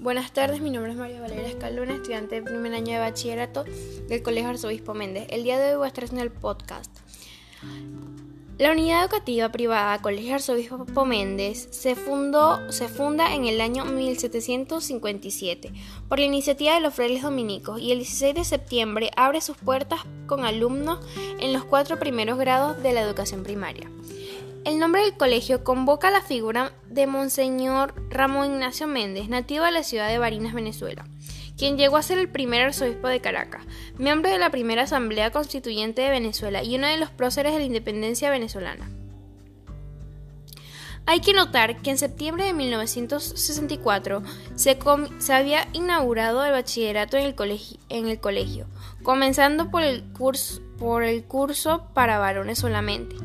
Buenas tardes, mi nombre es María Valeria Escaluna, estudiante de primer año de bachillerato del Colegio Arzobispo Méndez. El día de hoy voy a estar haciendo el podcast. La unidad educativa privada Colegio Arzobispo Méndez se, fundó, se funda en el año 1757 por la iniciativa de los frailes dominicos y el 16 de septiembre abre sus puertas con alumnos en los cuatro primeros grados de la educación primaria. El nombre del colegio convoca la figura de Monseñor Ramón Ignacio Méndez, nativo de la ciudad de Barinas, Venezuela, quien llegó a ser el primer arzobispo de Caracas, miembro de la primera Asamblea Constituyente de Venezuela y uno de los próceres de la independencia venezolana. Hay que notar que en septiembre de 1964 se, había inaugurado el bachillerato en el, colegio, comenzando por el curso para varones solamente.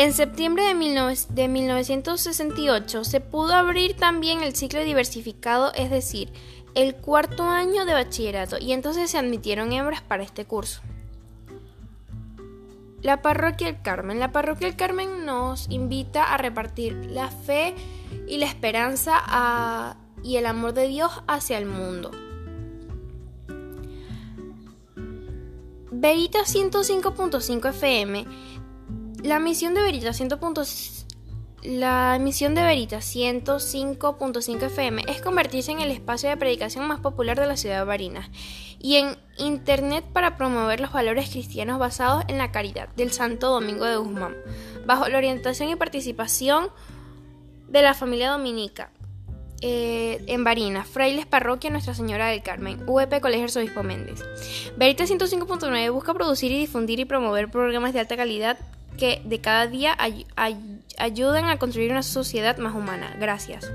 En septiembre de, 1968 se pudo abrir también el ciclo diversificado, es decir, el cuarto año de bachillerato, y entonces se admitieron hembras para este curso. La Parroquia del Carmen. La Parroquia del Carmen nos invita a repartir la fe y la esperanza y el amor de Dios hacia el mundo. Verita 105.5 FM la misión de Verita 100.5 la de Verita 105.5 FM es convertirse en el espacio de predicación más popular de la ciudad de Barinas y en Internet para promover los valores cristianos basados en la caridad del Santo Domingo de Guzmán, bajo la orientación y participación de la familia dominica. Eh, en Barinas, Frailes Parroquia Nuestra Señora del Carmen, UEP Colegio Arzobispo Méndez. Verita 105.9 busca producir y difundir y promover programas de alta calidad que de cada día ayuden a construir una sociedad más humana. Gracias.